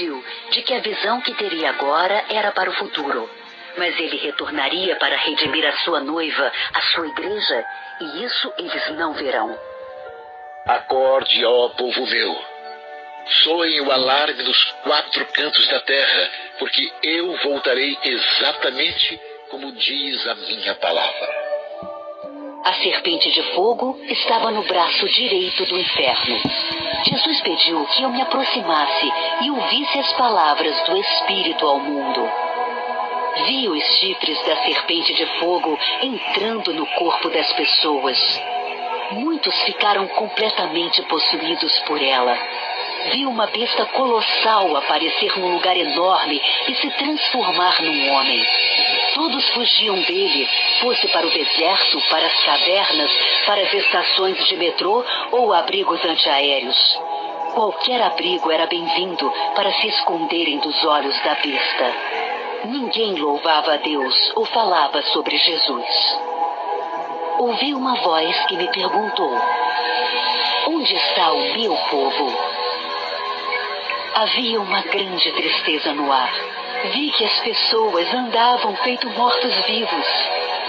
insistiu de que a visão que teria agora era para o futuro. Mas ele retornaria para redimir a sua noiva, a sua igreja, e isso eles não verão. Acorde, ó povo meu. Soem o alarme dos quatro cantos da terra, porque eu voltarei exatamente como diz a minha palavra. A serpente de fogo estava no braço direito do inferno. Jesus pediu que eu me aproximasse e ouvisse as palavras do Espírito ao mundo. Vi os chifres da serpente de fogo entrando no corpo das pessoas. Muitos ficaram completamente possuídos por ela. Vi uma besta colossal aparecer num lugar enorme e se transformar num homem. Todos fugiam dele, fosse para o deserto, para as cavernas, para as estações de metrô ou abrigos antiaéreos. Qualquer abrigo era bem-vindo para se esconderem dos olhos da besta. Ninguém louvava a Deus ou falava sobre Jesus. Ouvi uma voz que me perguntou: Onde está o meu povo? Havia uma grande tristeza no ar. Vi que as pessoas andavam feito mortos-vivos.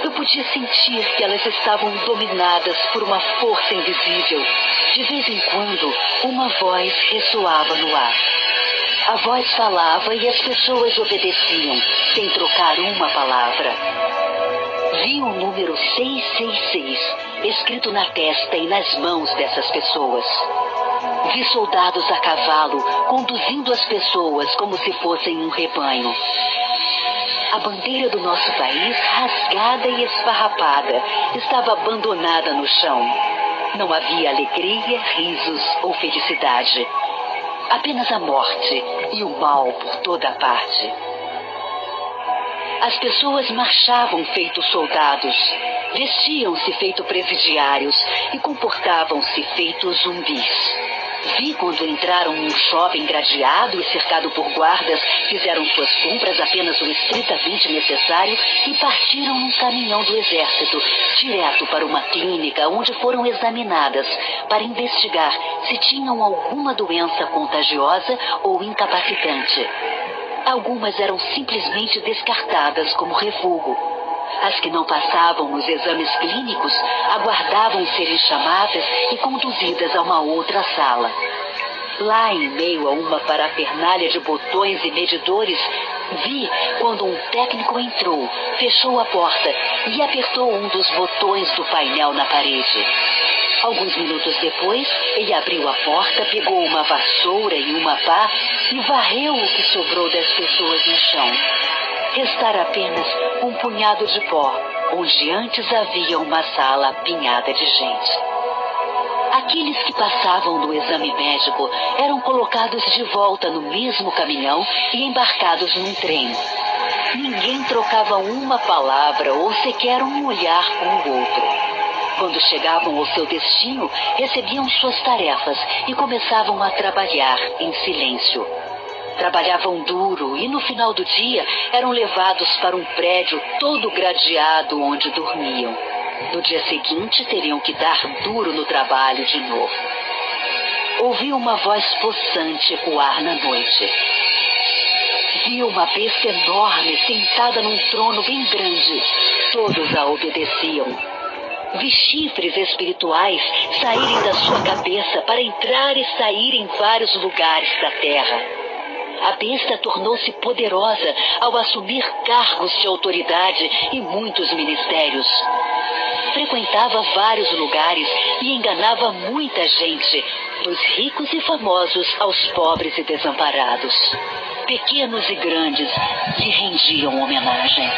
Eu podia sentir que elas estavam dominadas por uma força invisível. De vez em quando, uma voz ressoava no ar. A voz falava e as pessoas obedeciam, sem trocar uma palavra. Vi o número 666 escrito na testa e nas mãos dessas pessoas. Vi soldados a cavalo conduzindo as pessoas como se fossem um rebanho. A bandeira do nosso país, rasgada e esfarrapada, estava abandonada no chão. Não havia alegria, risos ou felicidade. Apenas a morte e o mal por toda a parte. As pessoas marchavam feito soldados, vestiam-se feito presidiários e comportavam-se feito zumbis. Vi quando entraram num shopping gradeado e cercado por guardas, fizeram suas compras apenas o estritamente necessário e partiram num caminhão do exército, direto para uma clínica onde foram examinadas para investigar se tinham alguma doença contagiosa ou incapacitante. Algumas eram simplesmente descartadas como refúgio. As que não passavam nos exames clínicos aguardavam serem chamadas e conduzidas a uma outra sala. Lá, em meio a uma parafernália de botões e medidores, vi quando um técnico entrou, fechou a porta e apertou um dos botões do painel na parede. Alguns minutos depois, ele abriu a porta, pegou uma vassoura e uma pá e varreu o que sobrou das pessoas no chão. Restara apenas um punhado de pó, onde antes havia uma sala apinhada de gente. Aqueles que passavam do exame médico eram colocados de volta no mesmo caminhão e embarcados num trem. Ninguém trocava uma palavra ou sequer um olhar com o outro. Quando chegavam ao seu destino, recebiam suas tarefas e começavam a trabalhar em silêncio. Trabalhavam duro e no final do dia eram levados para um prédio todo gradeado onde dormiam. No dia seguinte teriam que dar duro no trabalho de novo. Ouvi uma voz possante ecoar na noite. Vi uma besta enorme sentada num trono bem grande. Todos a obedeciam vi chifres espirituais saírem da sua cabeça para entrar e sair em vários lugares da terra. A besta tornou-se poderosa ao assumir cargos de autoridade e muitos ministérios. Frequentava vários lugares e enganava muita gente, dos ricos e famosos aos pobres e desamparados. Pequenos e grandes lhe rendiam homenagem.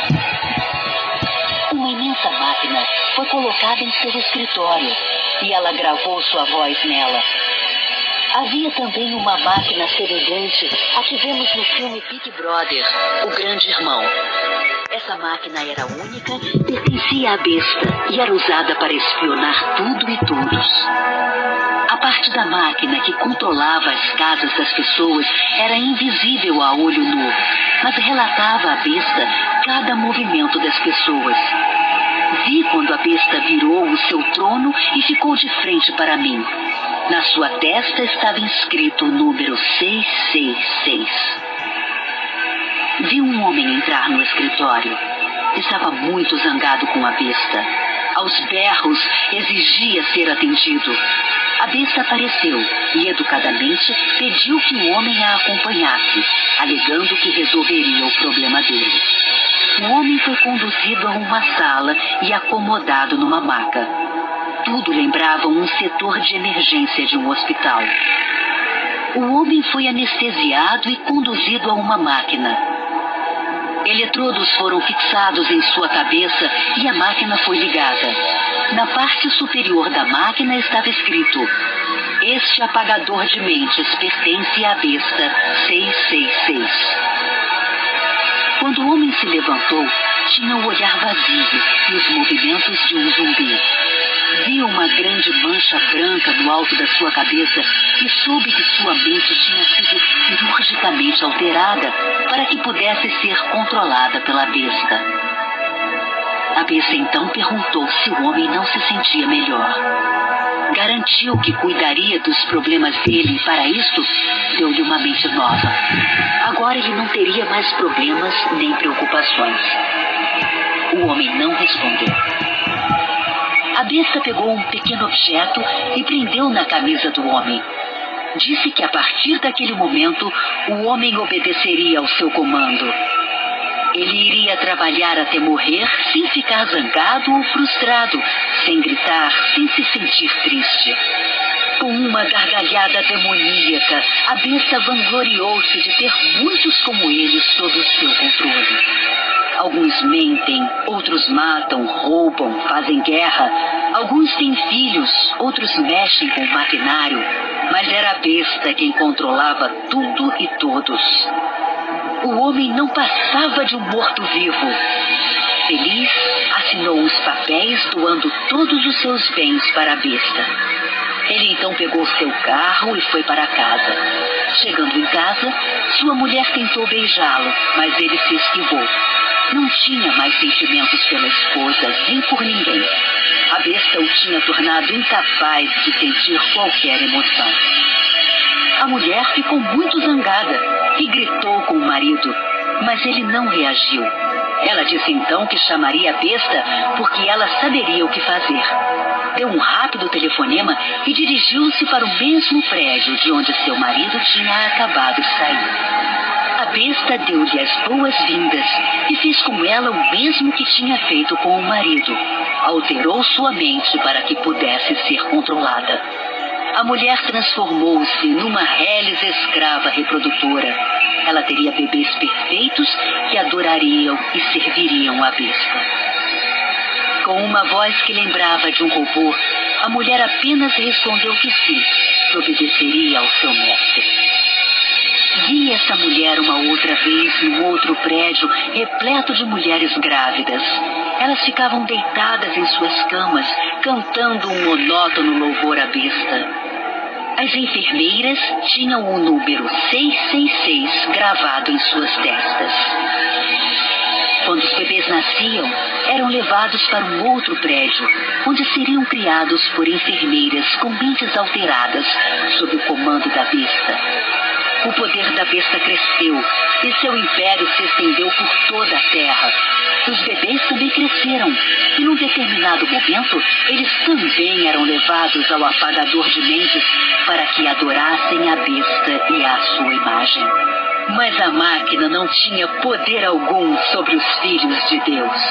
Uma imensa máquina foi colocada em seu escritório e ela gravou sua voz nela. Havia também uma máquina semelhante a que vemos no filme Big Brother, O Grande Irmão. Essa máquina era única, pertencia à besta e era usada para espionar tudo e todos. A parte da máquina que controlava as casas das pessoas era invisível a olho nu, mas relatava à besta cada movimento das pessoas. Vi quando a besta virou o seu trono e ficou de frente para mim. Na sua testa estava inscrito o número 666. Viu um homem entrar no escritório. Estava muito zangado com a besta. Aos berros, exigia ser atendido. A besta apareceu e, educadamente, pediu que o homem a acompanhasse, alegando que resolveria o problema dele. O homem foi conduzido a uma sala e acomodado numa maca. Tudo lembrava um setor de emergência de um hospital. O homem foi anestesiado e conduzido a uma máquina. Eletrodos foram fixados em sua cabeça e a máquina foi ligada. Na parte superior da máquina estava escrito: Este apagador de mentes pertence à besta 666. Quando o homem se levantou, tinha o olhar vazio e os movimentos de um zumbi. Viu uma grande mancha branca no alto da sua cabeça e soube que sua mente tinha sido cirurgicamente alterada para que pudesse ser controlada pela besta. A besta então perguntou se o homem não se sentia melhor. Garantiu que cuidaria dos problemas dele e para isto deu-lhe uma mente nova. Agora ele não teria mais problemas nem preocupações. O homem não respondeu. A besta pegou um pequeno objeto e prendeu na camisa do homem. Disse que a partir daquele momento o homem obedeceria ao seu comando ele iria trabalhar até morrer sem ficar zangado ou frustrado, sem gritar, sem se sentir triste. Com uma gargalhada demoníaca, a besta vangloriou-se de ter muitos como ele sob o seu controle. Alguns mentem, outros matam, roubam, fazem guerra. Alguns têm filhos, outros mexem com maquinário. Mas era a besta quem controlava tudo e todos o homem não passava de um morto-vivo. Feliz, assinou os papéis doando todos os seus bens para a besta. Ele então pegou seu carro e foi para casa. Chegando em casa, sua mulher tentou beijá-lo, mas ele se esquivou. Não tinha mais sentimentos pela esposa, nem por ninguém. A besta o tinha tornado incapaz de sentir qualquer emoção. A mulher ficou muito zangada e gritou com o marido, mas ele não reagiu. Ela disse então que chamaria a besta porque ela saberia o que fazer. Deu um rápido telefonema e dirigiu-se para o mesmo prédio de onde seu marido tinha acabado de sair. A besta deu-lhe as boas-vindas e fez com ela o mesmo que tinha feito com o marido. Alterou sua mente para que pudesse ser controlada a mulher transformou-se numa reles escrava reprodutora. Ela teria bebês perfeitos que adorariam e serviriam a besta. Com uma voz que lembrava de um robô, a mulher apenas respondeu que sim, que obedeceria ao seu mestre. Vi essa mulher uma outra vez num outro prédio repleto de mulheres grávidas. Elas ficavam deitadas em suas camas, cantando um monótono louvor à besta. As enfermeiras tinham o número 666 gravado em suas testas. Quando os bebês nasciam, eram levados para um outro prédio, onde seriam criados por enfermeiras com mentes alteradas, sob o comando da besta. O poder da besta cresceu e seu império se estendeu por toda a terra, os bebês também cresceram e, num determinado momento, eles também eram levados ao apagador de mentes para que adorassem a besta e a sua imagem. Mas a máquina não tinha poder algum sobre os filhos de Deus.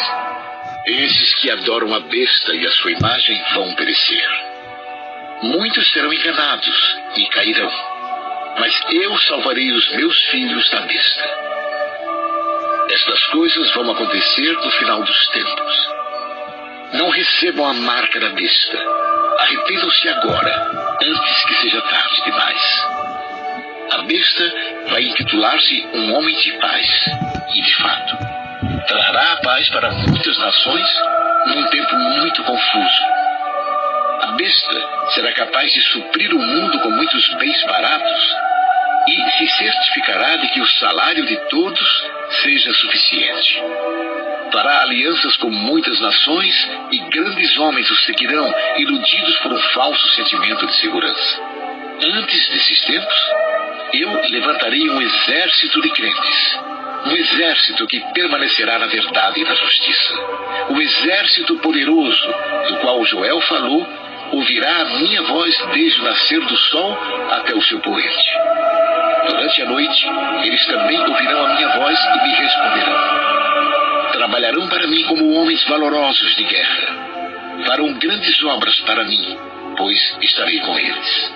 Esses que adoram a besta e a sua imagem vão perecer. Muitos serão enganados e cairão. Mas eu salvarei os meus filhos da besta. Estas coisas vão acontecer no final dos tempos. Não recebam a marca da besta. Arrependam-se agora, antes que seja tarde demais. A besta vai intitular-se um homem de paz. E, de fato, trará a paz para muitas nações num tempo muito confuso. Será capaz de suprir o mundo com muitos bens baratos e se certificará de que o salário de todos seja suficiente. Fará alianças com muitas nações e grandes homens o seguirão, iludidos por um falso sentimento de segurança. Antes desses tempos, eu levantarei um exército de crentes. Um exército que permanecerá na verdade e na justiça. O exército poderoso do qual Joel falou ouvirá a minha voz desde o nascer do sol até o seu poente. Durante a noite, eles também ouvirão a minha voz e me responderão. Trabalharão para mim como homens valorosos de guerra. Farão grandes obras para mim, pois estarei com eles.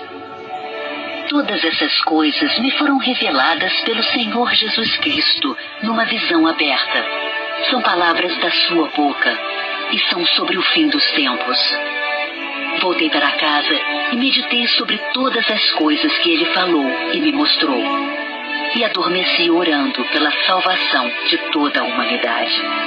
Todas essas coisas me foram reveladas pelo Senhor Jesus Cristo numa visão aberta. São palavras da sua boca e são sobre o fim dos tempos. Voltei para casa e meditei sobre todas as coisas que ele falou e me mostrou. E adormeci orando pela salvação de toda a humanidade.